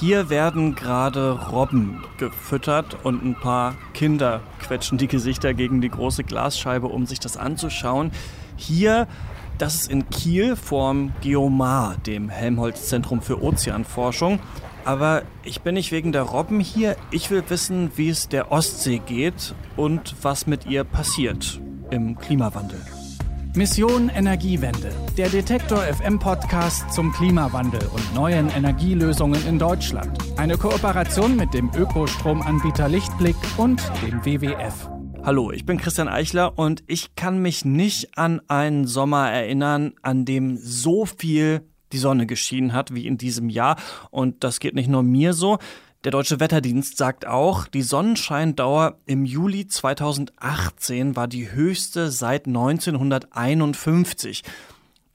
Hier werden gerade Robben gefüttert und ein paar Kinder quetschen die Gesichter gegen die große Glasscheibe, um sich das anzuschauen. Hier, das ist in Kiel vorm Geomar, dem Helmholtz-Zentrum für Ozeanforschung. Aber ich bin nicht wegen der Robben hier. Ich will wissen, wie es der Ostsee geht und was mit ihr passiert im Klimawandel. Mission Energiewende, der Detektor FM Podcast zum Klimawandel und neuen Energielösungen in Deutschland. Eine Kooperation mit dem Ökostromanbieter Lichtblick und dem WWF. Hallo, ich bin Christian Eichler und ich kann mich nicht an einen Sommer erinnern, an dem so viel die Sonne geschienen hat wie in diesem Jahr. Und das geht nicht nur mir so. Der Deutsche Wetterdienst sagt auch, die Sonnenscheindauer im Juli 2018 war die höchste seit 1951.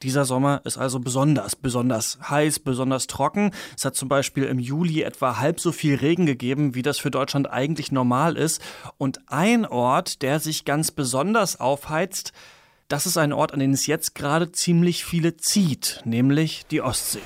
Dieser Sommer ist also besonders, besonders heiß, besonders trocken. Es hat zum Beispiel im Juli etwa halb so viel Regen gegeben, wie das für Deutschland eigentlich normal ist. Und ein Ort, der sich ganz besonders aufheizt, das ist ein Ort, an den es jetzt gerade ziemlich viele zieht, nämlich die Ostsee.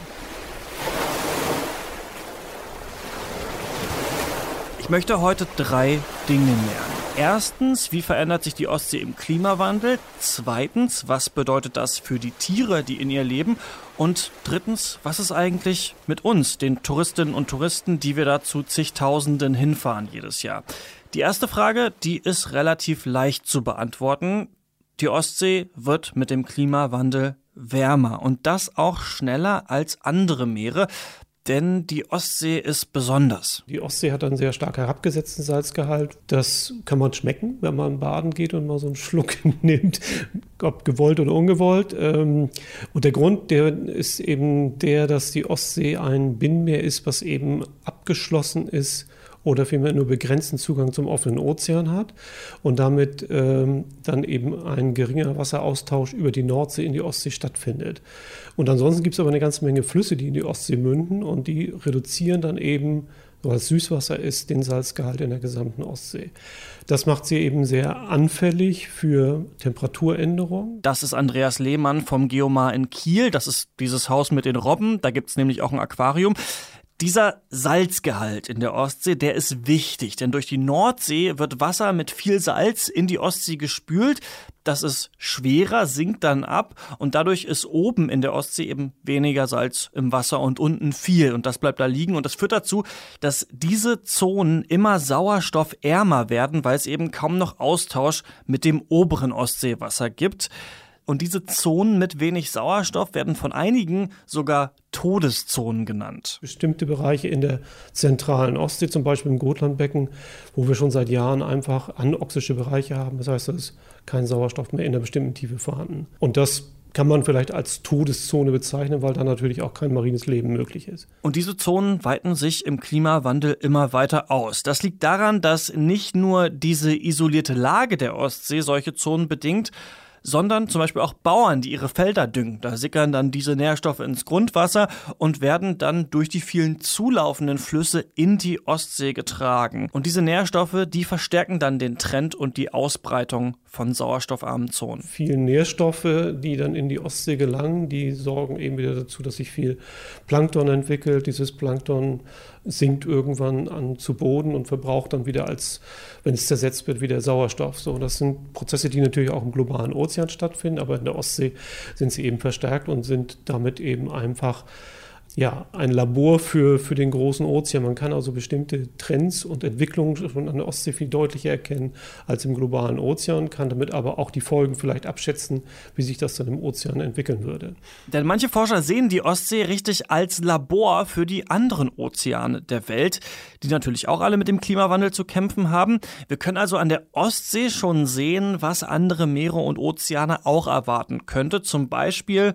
Möchte heute drei Dinge lernen. Erstens, wie verändert sich die Ostsee im Klimawandel? Zweitens, was bedeutet das für die Tiere, die in ihr leben? Und drittens, was ist eigentlich mit uns, den Touristinnen und Touristen, die wir da zu zigtausenden hinfahren jedes Jahr? Die erste Frage, die ist relativ leicht zu beantworten. Die Ostsee wird mit dem Klimawandel wärmer und das auch schneller als andere Meere denn die Ostsee ist besonders. Die Ostsee hat einen sehr stark herabgesetzten Salzgehalt. Das kann man schmecken, wenn man baden geht und mal so einen Schluck nimmt, ob gewollt oder ungewollt. Ähm, und der Grund, der ist eben der, dass die Ostsee ein Binnenmeer ist, was eben abgeschlossen ist oder vielmehr nur begrenzten Zugang zum offenen Ozean hat und damit ähm, dann eben ein geringer Wasseraustausch über die Nordsee in die Ostsee stattfindet. Und ansonsten gibt es aber eine ganze Menge Flüsse, die in die Ostsee münden und die reduzieren dann eben, weil es Süßwasser ist, den Salzgehalt in der gesamten Ostsee. Das macht sie eben sehr anfällig für Temperaturänderungen. Das ist Andreas Lehmann vom Geomar in Kiel. Das ist dieses Haus mit den Robben. Da gibt es nämlich auch ein Aquarium. Dieser Salzgehalt in der Ostsee, der ist wichtig, denn durch die Nordsee wird Wasser mit viel Salz in die Ostsee gespült. Das ist schwerer, sinkt dann ab und dadurch ist oben in der Ostsee eben weniger Salz im Wasser und unten viel und das bleibt da liegen und das führt dazu, dass diese Zonen immer sauerstoffärmer werden, weil es eben kaum noch Austausch mit dem oberen Ostseewasser gibt. Und diese Zonen mit wenig Sauerstoff werden von einigen sogar Todeszonen genannt. Bestimmte Bereiche in der zentralen Ostsee, zum Beispiel im Gotlandbecken, wo wir schon seit Jahren einfach anoxische Bereiche haben. Das heißt, da ist kein Sauerstoff mehr in einer bestimmten Tiefe vorhanden. Und das kann man vielleicht als Todeszone bezeichnen, weil da natürlich auch kein marines Leben möglich ist. Und diese Zonen weiten sich im Klimawandel immer weiter aus. Das liegt daran, dass nicht nur diese isolierte Lage der Ostsee solche Zonen bedingt, sondern zum Beispiel auch Bauern, die ihre Felder düngen. Da sickern dann diese Nährstoffe ins Grundwasser und werden dann durch die vielen zulaufenden Flüsse in die Ostsee getragen. Und diese Nährstoffe, die verstärken dann den Trend und die Ausbreitung von sauerstoffarmen Zonen. Viele Nährstoffe, die dann in die Ostsee gelangen, die sorgen eben wieder dazu, dass sich viel Plankton entwickelt. Dieses Plankton sinkt irgendwann an zu Boden und verbraucht dann wieder als, wenn es zersetzt wird, wieder Sauerstoff. So, das sind Prozesse, die natürlich auch im globalen Ozean stattfinden, aber in der Ostsee sind sie eben verstärkt und sind damit eben einfach ja, ein Labor für, für den großen Ozean. Man kann also bestimmte Trends und Entwicklungen schon an der Ostsee viel deutlicher erkennen als im globalen Ozean, kann damit aber auch die Folgen vielleicht abschätzen, wie sich das dann im Ozean entwickeln würde. Denn manche Forscher sehen die Ostsee richtig als Labor für die anderen Ozeane der Welt, die natürlich auch alle mit dem Klimawandel zu kämpfen haben. Wir können also an der Ostsee schon sehen, was andere Meere und Ozeane auch erwarten könnte. Zum Beispiel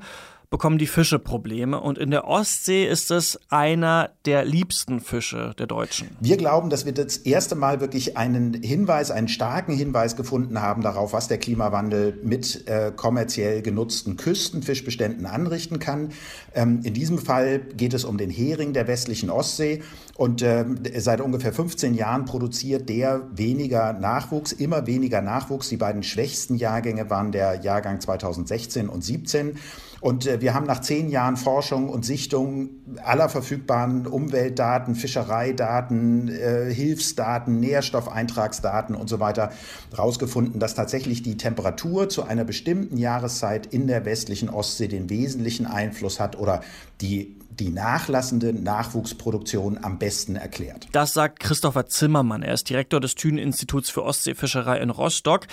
bekommen die Fische Probleme. Und in der Ostsee ist es einer der liebsten Fische der Deutschen. Wir glauben, dass wir das erste Mal wirklich einen Hinweis, einen starken Hinweis gefunden haben darauf, was der Klimawandel mit äh, kommerziell genutzten Küstenfischbeständen anrichten kann. Ähm, in diesem Fall geht es um den Hering der westlichen Ostsee. Und äh, seit ungefähr 15 Jahren produziert der weniger Nachwuchs, immer weniger Nachwuchs. Die beiden schwächsten Jahrgänge waren der Jahrgang 2016 und 17. Und äh, wir haben nach zehn Jahren Forschung und Sichtung aller verfügbaren Umweltdaten, Fischereidaten, äh, Hilfsdaten, Nährstoffeintragsdaten und so weiter herausgefunden, dass tatsächlich die Temperatur zu einer bestimmten Jahreszeit in der westlichen Ostsee den wesentlichen Einfluss hat oder die die nachlassende Nachwuchsproduktion am besten erklärt. Das sagt Christopher Zimmermann. Er ist Direktor des Thünen-Instituts für Ostseefischerei in Rostock.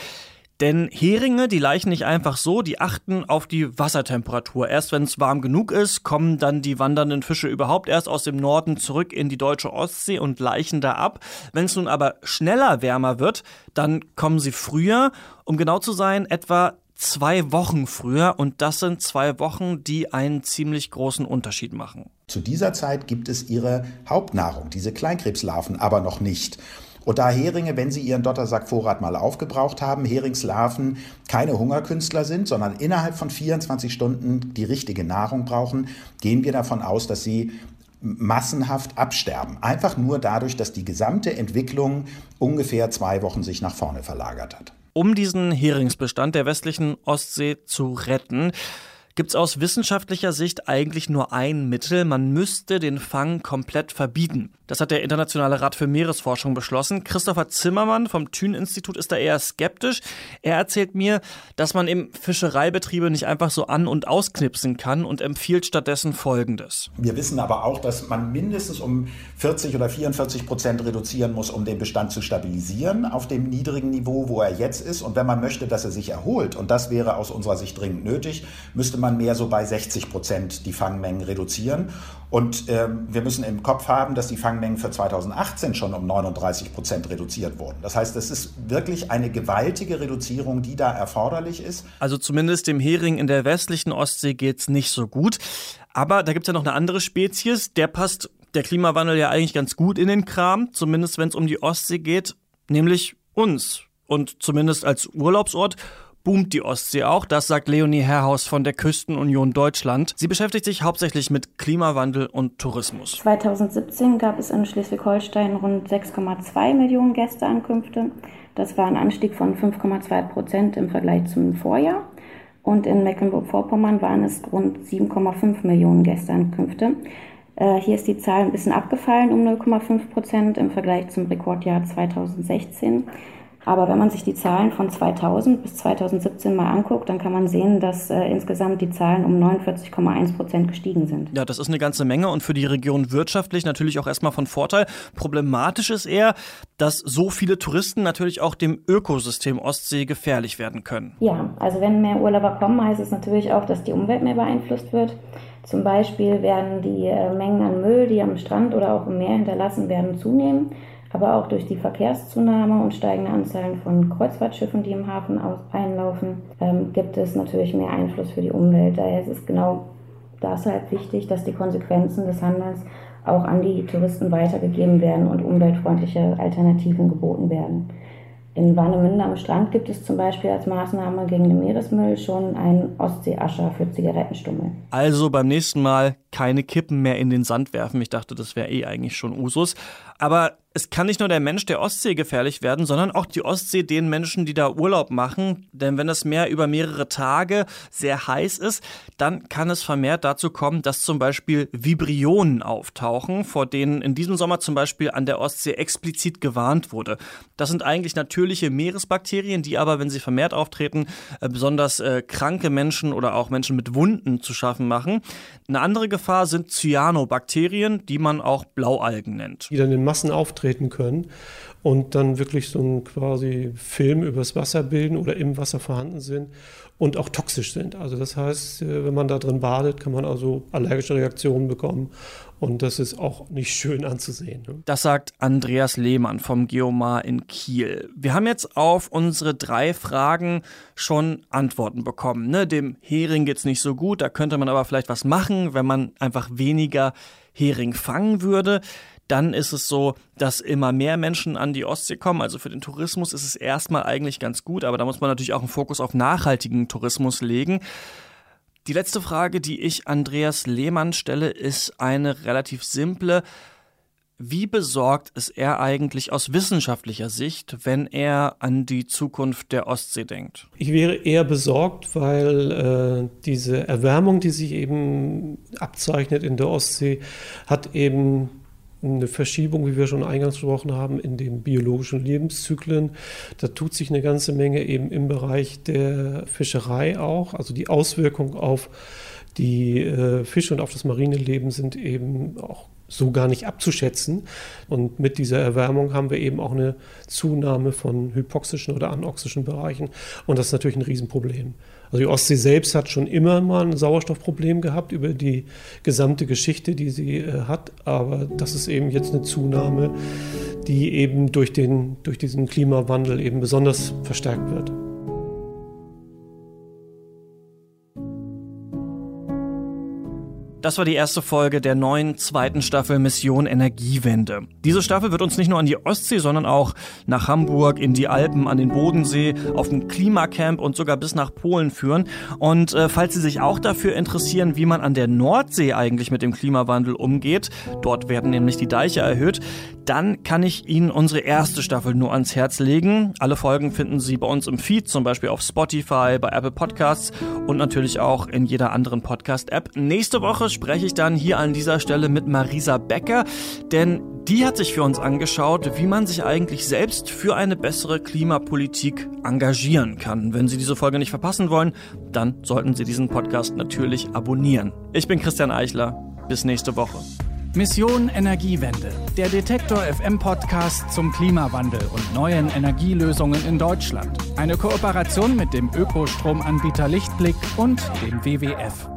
Denn Heringe, die laichen nicht einfach so, die achten auf die Wassertemperatur. Erst wenn es warm genug ist, kommen dann die wandernden Fische überhaupt erst aus dem Norden zurück in die deutsche Ostsee und leichen da ab. Wenn es nun aber schneller wärmer wird, dann kommen sie früher, um genau zu sein, etwa zwei Wochen früher. Und das sind zwei Wochen, die einen ziemlich großen Unterschied machen. Zu dieser Zeit gibt es ihre Hauptnahrung, diese Kleinkrebslarven, aber noch nicht. Und da Heringe, wenn sie ihren Dottersackvorrat mal aufgebraucht haben, Heringslarven keine Hungerkünstler sind, sondern innerhalb von 24 Stunden die richtige Nahrung brauchen, gehen wir davon aus, dass sie massenhaft absterben. Einfach nur dadurch, dass die gesamte Entwicklung ungefähr zwei Wochen sich nach vorne verlagert hat. Um diesen Heringsbestand der westlichen Ostsee zu retten, gibt es aus wissenschaftlicher Sicht eigentlich nur ein Mittel. Man müsste den Fang komplett verbieten. Das hat der Internationale Rat für Meeresforschung beschlossen. Christopher Zimmermann vom Thün-Institut ist da eher skeptisch. Er erzählt mir, dass man eben Fischereibetriebe nicht einfach so an- und ausknipsen kann und empfiehlt stattdessen Folgendes. Wir wissen aber auch, dass man mindestens um 40 oder 44 Prozent reduzieren muss, um den Bestand zu stabilisieren auf dem niedrigen Niveau, wo er jetzt ist. Und wenn man möchte, dass er sich erholt, und das wäre aus unserer Sicht dringend nötig, müsste man mehr so bei 60 Prozent die Fangmengen reduzieren. Und ähm, wir müssen im Kopf haben, dass die Fangmengen für 2018 schon um 39 Prozent reduziert wurden. Das heißt, es ist wirklich eine gewaltige Reduzierung, die da erforderlich ist. Also zumindest dem Hering in der westlichen Ostsee geht es nicht so gut. Aber da gibt es ja noch eine andere Spezies, der passt der Klimawandel ja eigentlich ganz gut in den Kram, zumindest wenn es um die Ostsee geht, nämlich uns. Und zumindest als Urlaubsort boomt die Ostsee auch. Das sagt Leonie Herrhaus von der Küstenunion Deutschland. Sie beschäftigt sich hauptsächlich mit Klimawandel und Tourismus. 2017 gab es in Schleswig-Holstein rund 6,2 Millionen Gästeankünfte. Das war ein Anstieg von 5,2 Prozent im Vergleich zum Vorjahr. Und in Mecklenburg-Vorpommern waren es rund 7,5 Millionen Gästeankünfte. Äh, hier ist die Zahl ein bisschen abgefallen um 0,5 Prozent im Vergleich zum Rekordjahr 2016. Aber wenn man sich die Zahlen von 2000 bis 2017 mal anguckt, dann kann man sehen, dass äh, insgesamt die Zahlen um 49,1 Prozent gestiegen sind. Ja, das ist eine ganze Menge und für die Region wirtschaftlich natürlich auch erstmal von Vorteil. Problematisch ist eher, dass so viele Touristen natürlich auch dem Ökosystem Ostsee gefährlich werden können. Ja, also wenn mehr Urlauber kommen, heißt es natürlich auch, dass die Umwelt mehr beeinflusst wird. Zum Beispiel werden die äh, Mengen an Müll, die am Strand oder auch im Meer hinterlassen werden, zunehmen aber auch durch die Verkehrszunahme und steigende Anzahlen von Kreuzfahrtschiffen, die im Hafen einlaufen, ähm, gibt es natürlich mehr Einfluss für die Umwelt. Daher ist es genau deshalb wichtig, dass die Konsequenzen des Handels auch an die Touristen weitergegeben werden und umweltfreundliche Alternativen geboten werden. In Warnemünde am Strand gibt es zum Beispiel als Maßnahme gegen den Meeresmüll schon einen Ostseeascher für Zigarettenstummel. Also beim nächsten Mal keine Kippen mehr in den Sand werfen. Ich dachte, das wäre eh eigentlich schon Usus. Aber es kann nicht nur der Mensch der Ostsee gefährlich werden, sondern auch die Ostsee den Menschen, die da Urlaub machen. Denn wenn das Meer über mehrere Tage sehr heiß ist, dann kann es vermehrt dazu kommen, dass zum Beispiel Vibrionen auftauchen, vor denen in diesem Sommer zum Beispiel an der Ostsee explizit gewarnt wurde. Das sind eigentlich natürliche Meeresbakterien, die aber, wenn sie vermehrt auftreten, äh, besonders äh, kranke Menschen oder auch Menschen mit Wunden zu schaffen machen. Eine andere Gefahr sind Cyanobakterien, die man auch Blaualgen nennt. Die dann in Massen auftreten können und dann wirklich so ein quasi Film übers Wasser bilden oder im Wasser vorhanden sind und auch toxisch sind. Also das heißt, äh, wenn man da drin badet, kann man also allergische Reaktionen bekommen und das ist auch nicht schön anzusehen. Ne? Das sagt Andreas Lehmann vom Geomar in Kiel. Wir haben jetzt auf unsere drei Fragen schon Antworten bekommen. Ne? Dem Hering geht es nicht so gut, da könnte man aber vielleicht was machen, wenn man einfach weniger Hering fangen würde dann ist es so, dass immer mehr Menschen an die Ostsee kommen. Also für den Tourismus ist es erstmal eigentlich ganz gut, aber da muss man natürlich auch einen Fokus auf nachhaltigen Tourismus legen. Die letzte Frage, die ich Andreas Lehmann stelle, ist eine relativ simple. wie besorgt ist er eigentlich aus wissenschaftlicher Sicht, wenn er an die Zukunft der Ostsee denkt? Ich wäre eher besorgt, weil äh, diese Erwärmung, die sich eben abzeichnet in der Ostsee, hat eben eine Verschiebung, wie wir schon eingangs gesprochen haben, in den biologischen Lebenszyklen. Da tut sich eine ganze Menge eben im Bereich der Fischerei auch. Also die Auswirkungen auf die äh, Fische und auf das marine Leben sind eben auch so gar nicht abzuschätzen. Und mit dieser Erwärmung haben wir eben auch eine Zunahme von hypoxischen oder anoxischen Bereichen. Und das ist natürlich ein Riesenproblem. Also die Ostsee selbst hat schon immer mal ein Sauerstoffproblem gehabt über die gesamte Geschichte, die sie äh, hat. Aber das ist eben jetzt eine Zunahme, die eben durch, den, durch diesen Klimawandel eben besonders verstärkt wird. Das war die erste Folge der neuen zweiten Staffel Mission Energiewende. Diese Staffel wird uns nicht nur an die Ostsee, sondern auch nach Hamburg, in die Alpen, an den Bodensee, auf ein Klimacamp und sogar bis nach Polen führen. Und äh, falls Sie sich auch dafür interessieren, wie man an der Nordsee eigentlich mit dem Klimawandel umgeht, dort werden nämlich die Deiche erhöht, dann kann ich Ihnen unsere erste Staffel nur ans Herz legen. Alle Folgen finden Sie bei uns im Feed, zum Beispiel auf Spotify, bei Apple Podcasts und natürlich auch in jeder anderen Podcast-App. Nächste Woche spreche ich dann hier an dieser Stelle mit Marisa Becker, denn die hat sich für uns angeschaut, wie man sich eigentlich selbst für eine bessere Klimapolitik engagieren kann. Wenn Sie diese Folge nicht verpassen wollen, dann sollten Sie diesen Podcast natürlich abonnieren. Ich bin Christian Eichler. Bis nächste Woche. Mission Energiewende, der Detektor FM Podcast zum Klimawandel und neuen Energielösungen in Deutschland. Eine Kooperation mit dem Ökostromanbieter Lichtblick und dem WWF.